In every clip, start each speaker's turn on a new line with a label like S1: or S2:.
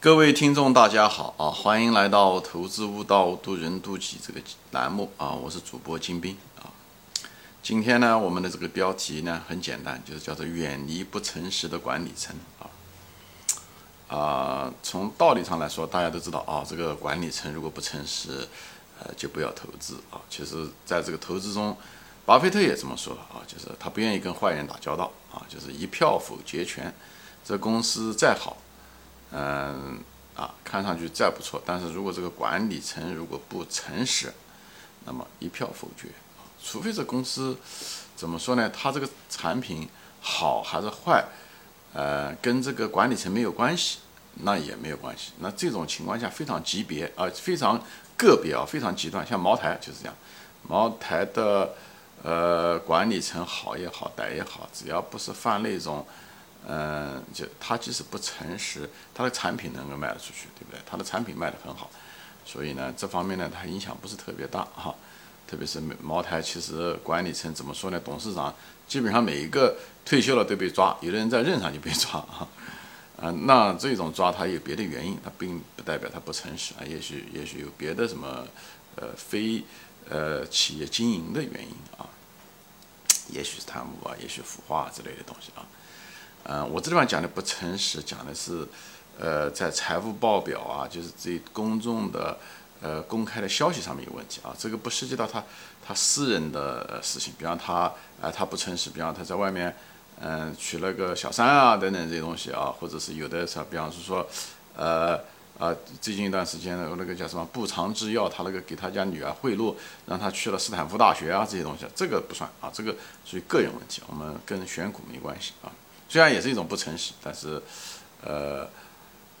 S1: 各位听众，大家好啊！欢迎来到《投资悟道，渡人渡己》这个栏目啊！我是主播金兵啊。今天呢，我们的这个标题呢很简单，就是叫做“远离不诚实的管理层”啊。啊，从道理上来说，大家都知道啊，这个管理层如果不诚实，呃，就不要投资啊。其实，在这个投资中，巴菲特也这么说啊，就是他不愿意跟坏人打交道啊，就是一票否决权。这公司再好。嗯啊，看上去再不错，但是如果这个管理层如果不诚实，那么一票否决。除非这公司怎么说呢？它这个产品好还是坏，呃，跟这个管理层没有关系，那也没有关系。那这种情况下非常级别啊，非常个别啊，非常极端。像茅台就是这样，茅台的呃管理层好也好，歹也好，只要不是犯那种。嗯，就他即使不诚实，他的产品能够卖得出去，对不对？他的产品卖得很好，所以呢，这方面呢，它影响不是特别大哈。特别是茅台，其实管理层怎么说呢？董事长基本上每一个退休了都被抓，有的人在任上就被抓啊。啊，那这种抓他有别的原因，他并不代表他不诚实啊，也许也许有别的什么呃非呃企业经营的原因啊，也许是贪污啊，也许腐化之类的东西啊。嗯，我这地方讲的不诚实，讲的是，呃，在财务报表啊，就是这公众的，呃，公开的消息上面有问题啊。这个不涉及到他他私人的事情，比方他啊，他不诚实，比方他在外面，嗯，娶了个小三啊，等等这些东西啊，或者是有的是，比方是说，呃，啊，最近一段时间的那个叫什么不长制药，他那个给他家女儿贿赂，让他去了斯坦福大学啊，这些东西，这个不算啊，这个属于个人问题，我们跟选股没关系啊。虽然也是一种不诚实，但是，呃，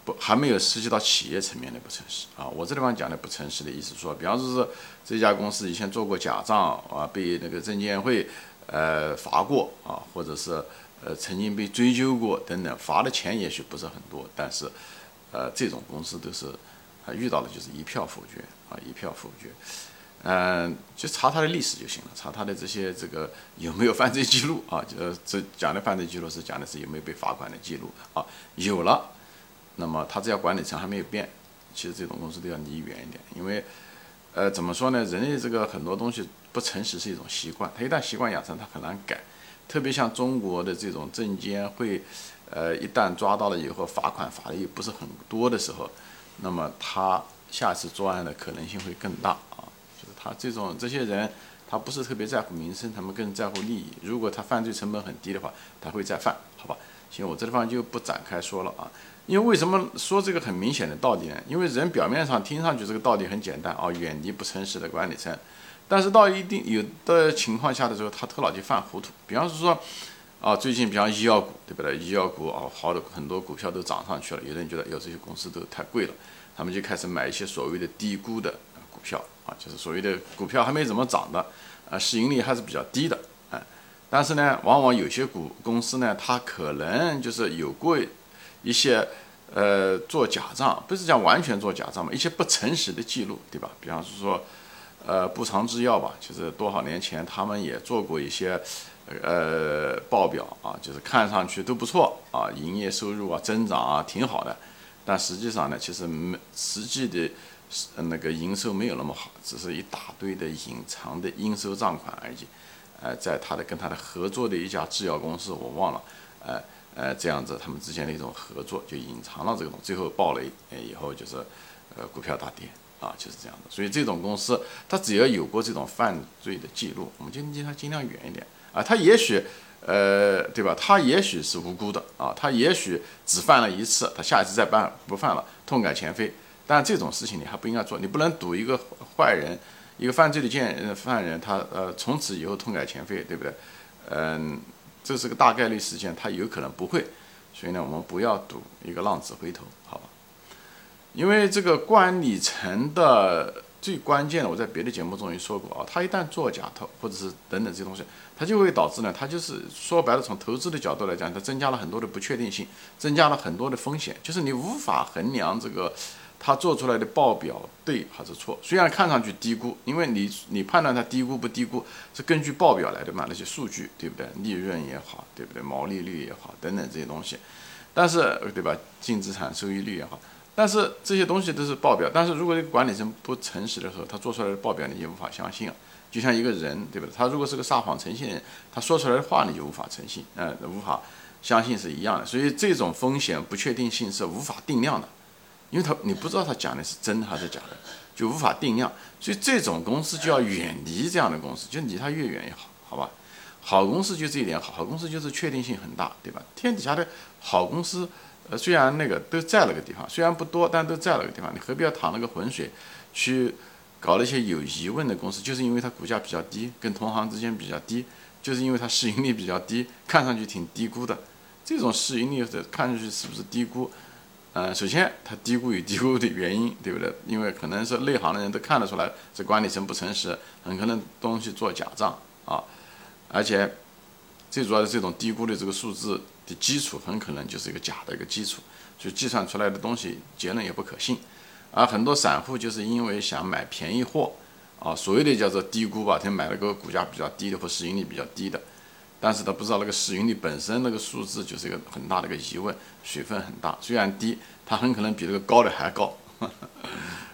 S1: 不还没有涉及到企业层面的不诚实啊。我这地方讲的不诚实的意思说，比方说是这家公司以前做过假账啊，被那个证监会呃罚过啊，或者是呃曾经被追究过等等，罚的钱也许不是很多，但是呃这种公司都是他遇到的就是一票否决啊，一票否决。嗯，就查他的历史就行了，查他的这些这个有没有犯罪记录啊？就这讲的犯罪记录是讲的是有没有被罚款的记录啊？有了，那么他只要管理层还没有变，其实这种公司都要离远一点，因为，呃，怎么说呢？人类这个很多东西不诚实是一种习惯，他一旦习惯养成，他很难改。特别像中国的这种证监会，呃，一旦抓到了以后，罚款罚的又不是很多的时候，那么他下次作案的可能性会更大。他这种这些人，他不是特别在乎民生，他们更在乎利益。如果他犯罪成本很低的话，他会再犯，好吧？行，我这地方就不展开说了啊。因为为什么说这个很明显的道理呢？因为人表面上听上去这个道理很简单啊，远离不诚实的管理层。但是到一定有的情况下的时候，他头脑就犯糊涂。比方是说，啊，最近比方医药股，对不对？医药股啊，好的很多股票都涨上去了。有的人觉得，哟，这些公司都太贵了，他们就开始买一些所谓的低估的股票。啊，就是所谓的股票还没怎么涨的，呃，市盈率还是比较低的，哎，但是呢，往往有些股公司呢，它可能就是有过一些呃做假账，不是讲完全做假账嘛，一些不诚实的记录，对吧？比方是说，呃，步长制药吧，就是多少年前他们也做过一些呃报表啊，就是看上去都不错啊，营业收入啊增长啊挺好的，但实际上呢，其实没实际的。是那个营收没有那么好，只是一大堆的隐藏的应收账款而已。呃，在他的跟他的合作的一家制药公司，我忘了，呃呃，这样子他们之间的一种合作就隐藏了这种，最后暴雷，呃，以后就是呃股票大跌啊，就是这样的。所以这种公司，他只要有过这种犯罪的记录，我们就离他尽量远一点啊。他也许呃，对吧？他也许是无辜的啊，他也许只犯了一次，他下一次再犯不犯了，痛改前非。但这种事情你还不应该做，你不能赌一个坏人，一个犯罪的贱犯人，他呃从此以后痛改前非，对不对？嗯，这是个大概率事件，他有可能不会，所以呢，我们不要赌一个浪子回头，好吧？因为这个管理层的最关键的，我在别的节目中也说过啊，他一旦做假投或者是等等这些东西，他就会导致呢，他就是说白了，从投资的角度来讲，它增加了很多的不确定性，增加了很多的风险，就是你无法衡量这个。他做出来的报表对还是错？虽然看上去低估，因为你你判断它低估不低估是根据报表来的嘛，那些数据对不对？利润也好，对不对？毛利率也好，等等这些东西，但是对吧？净资产收益率也好，但是这些东西都是报表，但是如果这个管理层不诚实的时候，他做出来的报表你就无法相信啊。就像一个人，对不对？他如果是个撒谎成性人，他说出来的话你就无法诚信，呃，无法相信是一样的。所以这种风险不确定性是无法定量的，因为他你不知道他讲的是真的还是假的，就无法定量。所以这种公司就要远离这样的公司，就离他越远越好，好吧？好公司就这一点好，好公司就是确定性很大，对吧？天底下的好公司，呃，虽然那个都在那个地方，虽然不多，但都在那个地方，你何必要淌那个浑水去？搞那些有疑问的公司，就是因为它股价比较低，跟同行之间比较低，就是因为它市盈率比较低，看上去挺低估的。这种市盈率的看上去是不是低估？呃，首先它低估有 低估的原因，对不对？因为可能是内行的人都看得出来，这管理层不诚实，很可能东西做假账啊。而且最主要的这种低估的这个数字的基础，很可能就是一个假的一个基础，所以计算出来的东西结论也不可信。而很多散户就是因为想买便宜货，啊，所谓的叫做低估吧，他买了个股价比较低的或市盈率比较低的，但是他不知道那个市盈率本身那个数字就是一个很大的一个疑问，水分很大，虽然低，它很可能比这个高的还高，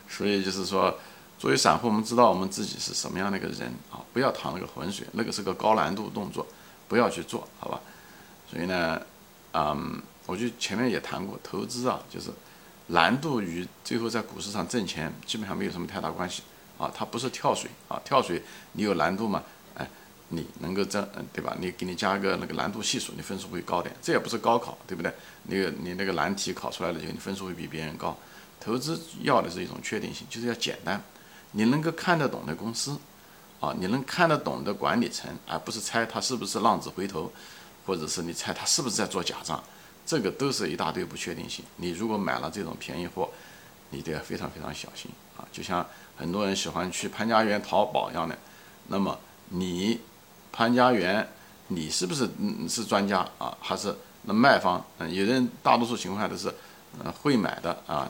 S1: 所以就是说，作为散户，我们知道我们自己是什么样的一个人啊，不要淌那个浑水，那个是个高难度动作，不要去做好吧。所以呢，嗯，我就前面也谈过，投资啊，就是。难度与最后在股市上挣钱基本上没有什么太大关系啊，它不是跳水啊，跳水你有难度嘛，你能够挣，嗯，对吧？你给你加个那个难度系数，你分数会高点。这也不是高考，对不对？那个你那个难题考出来了以后，你分数会比别人高。投资要的是一种确定性，就是要简单，你能够看得懂的公司，啊，你能看得懂的管理层，而不是猜他是不是浪子回头，或者是你猜他是不是在做假账。这个都是一大堆不确定性。你如果买了这种便宜货，你都要非常非常小心啊！就像很多人喜欢去潘家园淘宝一样的。那么你潘家园，你是不是嗯是专家啊？还是那卖方？嗯，有人大多数情况下都是嗯会买的啊，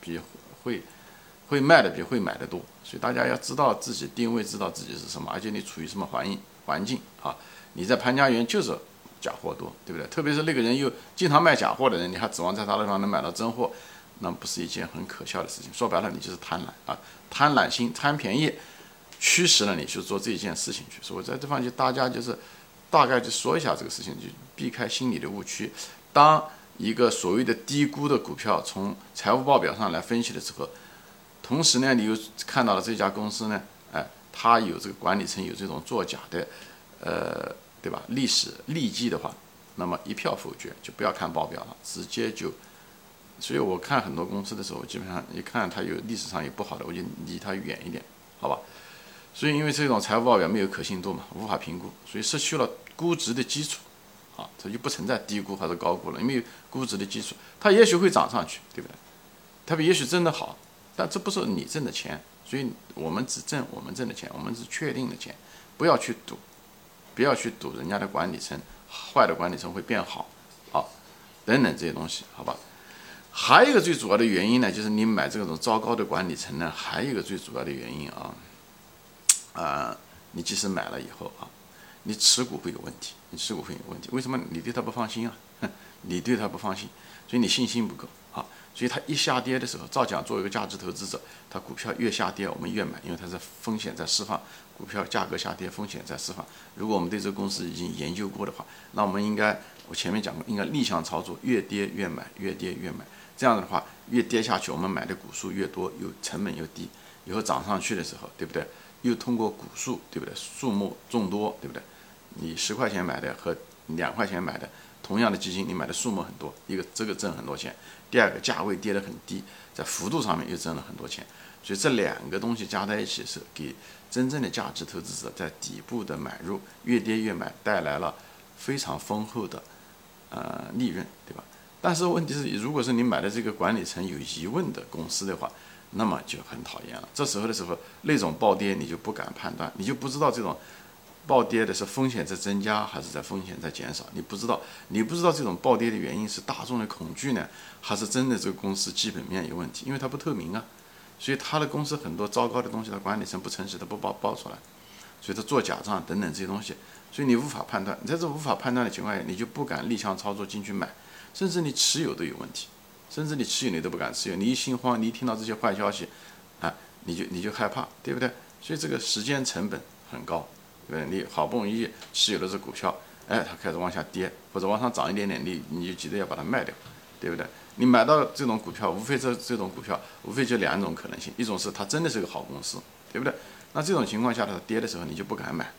S1: 比会会卖的比会买的多。所以大家要知道自己定位，知道自己是什么，而且你处于什么环境环境啊？你在潘家园就是。假货多，对不对？特别是那个人又经常卖假货的人，你还指望在他那地方能买到真货，那不是一件很可笑的事情。说白了，你就是贪婪啊，贪婪心、贪便宜，驱使了你去做这件事情去。所以我在这方就大家就是大概就说一下这个事情，就避开心理的误区。当一个所谓的低估的股票从财务报表上来分析的时候，同时呢，你又看到了这家公司呢，哎，它有这个管理层有这种作假的，呃。对吧？历史利迹的话，那么一票否决，就不要看报表了，直接就。所以我看很多公司的时候，基本上一看它有历史上有不好的，我就离它远一点，好吧？所以因为这种财务报表没有可信度嘛，无法评估，所以失去了估值的基础，啊，它就不存在低估还是高估了，因为估值的基础，它也许会涨上去，对不对？它也许挣得好，但这不是你挣的钱，所以我们只挣我们挣的钱，我们是确定的钱，不要去赌。不要去赌人家的管理层，坏的管理层会变好，啊，等等这些东西，好吧？还有一个最主要的原因呢，就是你买这种糟糕的管理层呢，还有一个最主要的原因啊，啊，你即使买了以后啊，你持股会有问题，你持股会有问题，为什么？你对他不放心啊，你对他不放心，所以你信心不够啊。所以它一下跌的时候，照讲作为一个价值投资者，它股票越下跌，我们越买，因为它是风险在释放，股票价格下跌，风险在释放。如果我们对这个公司已经研究过的话，那我们应该，我前面讲过，应该逆向操作，越跌越买，越跌越买。这样的话，越跌下去，我们买的股数越多，有成本又低，以后涨上去的时候，对不对？又通过股数，对不对？数目众多，对不对？你十块钱买的和两块钱买的。同样的基金，你买的数目很多，一个这个挣很多钱，第二个价位跌得很低，在幅度上面又挣了很多钱，所以这两个东西加在一起是给真正的价值投资者在底部的买入，越跌越买，带来了非常丰厚的呃利润，对吧？但是问题是，如果是你买的这个管理层有疑问的公司的话，那么就很讨厌了。这时候的时候，那种暴跌你就不敢判断，你就不知道这种。暴跌的是风险在增加还是在风险在减少？你不知道，你不知道这种暴跌的原因是大众的恐惧呢，还是真的这个公司基本面有问题？因为它不透明啊，所以他的公司很多糟糕的东西，他管理层不诚实，他不报报出来，所以他做假账等等这些东西，所以你无法判断。你在这无法判断的情况下，你就不敢逆向操作进去买，甚至你持有都有问题，甚至你持有你都不敢持有，你一心慌，你一听到这些坏消息，啊，你就你就害怕，对不对？所以这个时间成本很高，对不对？你好不容易持有的这股票，哎，它开始往下跌或者往上涨一点点，你你就急着要把它卖掉，对不对？你买到这种股票，无非这这种股票，无非就两种可能性，一种是它真的是个好公司，对不对？那这种情况下，它跌的时候你就不敢买，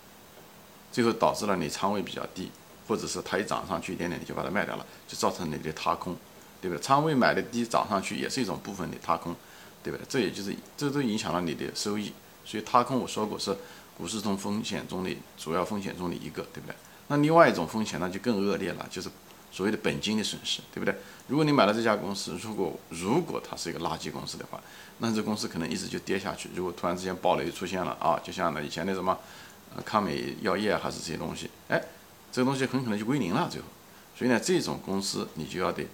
S1: 最后导致了你仓位比较低，或者是它一涨上去一点点你就把它卖掉了，就造成你的踏空，对不对？仓位买的低，涨上去也是一种部分的踏空，对不对？这也就是这都影响了你的收益，所以踏空我说过是股市中风险中的主要风险中的一个，对不对？那另外一种风险那就更恶劣了，就是所谓的本金的损失，对不对？如果你买了这家公司，如果如果它是一个垃圾公司的话，那这公司可能一直就跌下去。如果突然之间暴雷出现了啊，就像那以前那什么，呃，康美药业还是这些东西，哎，这个东西很可能就归零了最后。所以呢，这种公司你就要得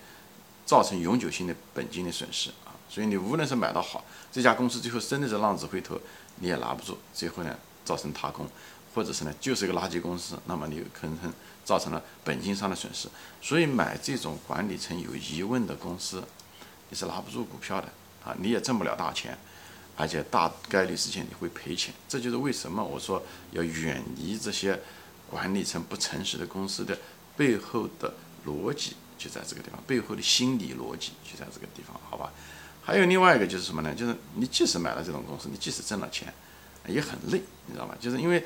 S1: 造成永久性的本金的损失啊。所以你无论是买到好这家公司，最后真的是浪子回头，你也拿不住，最后呢造成踏空，或者是呢就是一个垃圾公司，那么你有可能造成了本金上的损失。所以买这种管理层有疑问的公司，你是拿不住股票的。啊，你也挣不了大钱，而且大概率事件你会赔钱。这就是为什么我说要远离这些管理层不诚实的公司的背后的逻辑就在这个地方，背后的心理逻辑就在这个地方，好吧？还有另外一个就是什么呢？就是你即使买了这种公司，你即使挣了钱，也很累，你知道吗？就是因为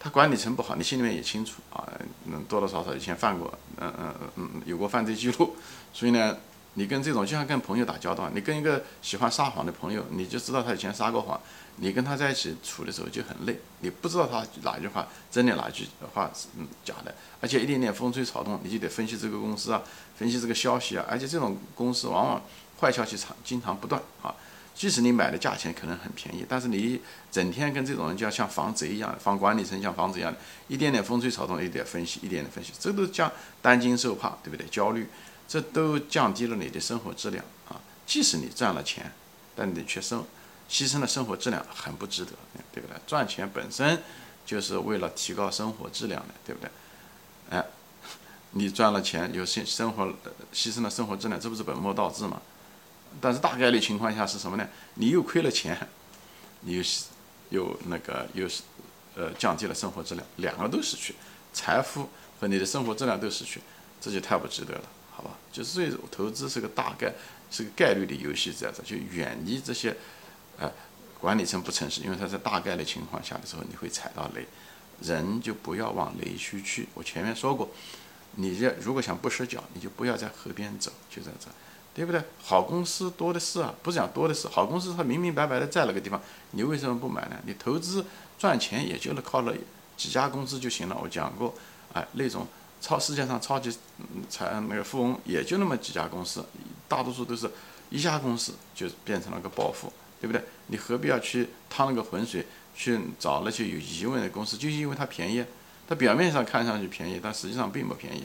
S1: 他管理层不好，你心里面也清楚啊，嗯，多多少少以前犯过，嗯嗯嗯嗯，有过犯罪记录，所以呢。你跟这种就像跟朋友打交道，你跟一个喜欢撒谎的朋友，你就知道他以前撒过谎，你跟他在一起处的时候就很累，你不知道他哪句话真的，哪句话是嗯假的，而且一点点风吹草动，你就得分析这个公司啊，分析这个消息啊，而且这种公司往往坏消息常经常不断啊，即使你买的价钱可能很便宜，但是你整天跟这种人就要像防贼一样，防管理层像防贼一样，一点点风吹草动，一点分析，一点点分析，这都叫担惊受怕，对不对？焦虑。这都降低了你的生活质量啊！即使你赚了钱，但你却生牺牲了生活质量，很不值得，对不对？赚钱本身就是为了提高生活质量的，对不对？哎，你赚了钱有生生活牺牲了生活质量，这不是本末倒置吗？但是大概率情况下是什么呢？你又亏了钱，你又又那个又是呃降低了生活质量，两个都失去，财富和你的生活质量都失去，这就太不值得了。就是这种投资是个大概是个概率的游戏，这样子就远离这些，呃，管理层不诚实，因为他在大概的情况下的时候你会踩到雷，人就不要往雷区去。我前面说过，你这如果想不失脚，你就不要在河边走，就在这，对不对？好公司多的是啊，不是讲多的是，好公司它明明白白的在那个地方，你为什么不买呢？你投资赚钱也就是靠了几家公司就行了。我讲过，哎，那种。超世界上超级财那个富翁也就那么几家公司，大多数都是一家公司就变成了个暴富，对不对？你何必要去趟那个浑水去找那些有疑问的公司？就是因为它便宜，它表面上看上去便宜，但实际上并不便宜。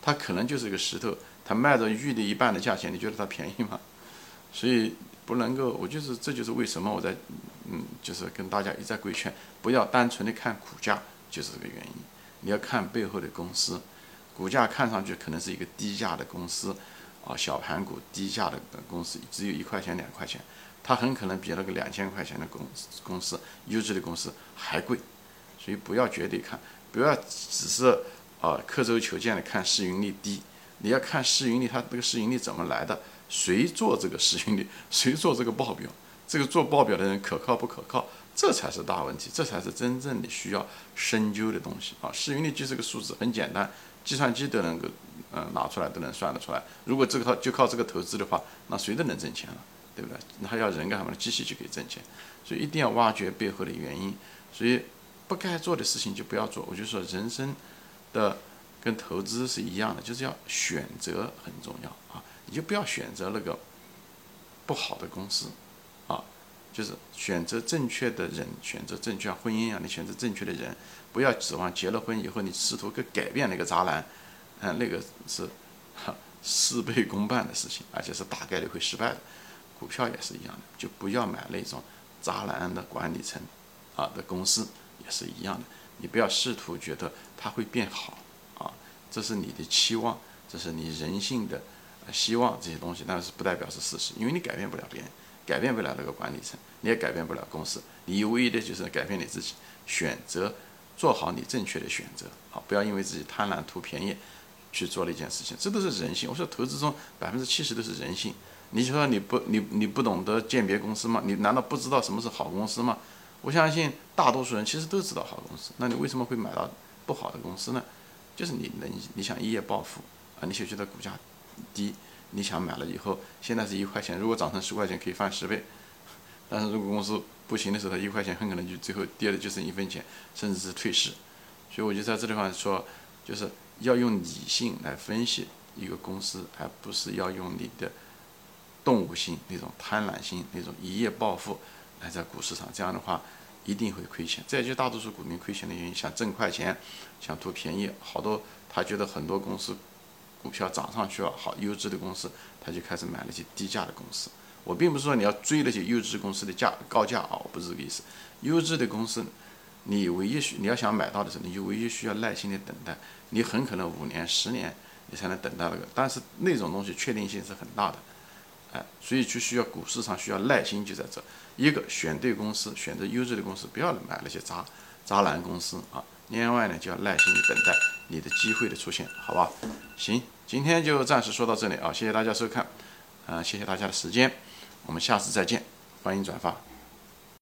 S1: 它可能就是一个石头，它卖着玉的一半的价钱，你觉得它便宜吗？所以不能够，我就是这就是为什么我在嗯，就是跟大家一再规劝，不要单纯的看股价，就是这个原因。你要看背后的公司。股价看上去可能是一个低价的公司，啊，小盘股低价的公司只有一块钱两块钱，它很可能比那个两千块钱的公公司优质的公司还贵，所以不要绝对看，不要只是啊刻舟求剑的看市盈率低，你要看市盈率，它这个市盈率怎么来的，谁做这个市盈率，谁做这个报表，这个做报表的人可靠不可靠，这才是大问题，这才是真正的需要深究的东西啊，市盈率就是个数字，很简单。计算机都能够，嗯，拿出来都能算得出来。如果这个靠就靠这个投资的话，那谁都能挣钱了，对不对？那要人干什么呢？机器就可以挣钱。所以一定要挖掘背后的原因。所以不该做的事情就不要做。我就说人生的跟投资是一样的，就是要选择很重要啊。你就不要选择那个不好的公司啊，就是选择正确的人，选择正确婚姻啊！你选择正确的人。不要指望结了婚以后你试图去改变那个渣男，嗯，那个是事倍功半的事情，而且是大概率会失败的。股票也是一样的，就不要买那种渣男的管理层啊的公司也是一样的。你不要试图觉得他会变好啊，这是你的期望，这是你人性的希望这些东西，但是不代表是事实，因为你改变不了别人，改变不了那个管理层，你也改变不了公司，你唯一的就是改变你自己，选择做好你正确的选择，好，不要因为自己贪婪图便宜去做了一件事情，这都是人性。我说投资中百分之七十都是人性，你说你不你你不懂得鉴别公司吗？你难道不知道什么是好公司吗？我相信大多数人其实都知道好公司，那你为什么会买到不好的公司呢？就是你能你想一夜暴富啊，你就觉得股价。低，你想买了以后，现在是一块钱，如果涨成十块钱可以翻十倍，但是如果公司不行的时候，一块钱很可能就最后跌的就剩一分钱，甚至是退市。所以我就在这地方说，就是要用理性来分析一个公司，而不是要用你的动物性那种贪婪性那种一夜暴富来在股市上，这样的话一定会亏钱。这也就大多数股民亏钱的原因，想挣快钱，想图便宜，好多他觉得很多公司。股票涨上去了，好优质的公司，他就开始买那些低价的公司。我并不是说你要追那些优质公司的价高价啊，我不是这个意思。优质的公司，你唯一需你要想买到的时候，你就唯一需要耐心的等待。你很可能五年、十年你才能等到那个，但是那种东西确定性是很大的，哎，所以就需要股市上需要耐心，就在这。一个选对公司，选择优质的公司，不要买那些渣渣男公司啊。另外呢，就要耐心的等待你的机会的出现，好吧？行。今天就暂时说到这里啊，谢谢大家收看，啊，谢谢大家的时间，我们下次再见，欢迎转发。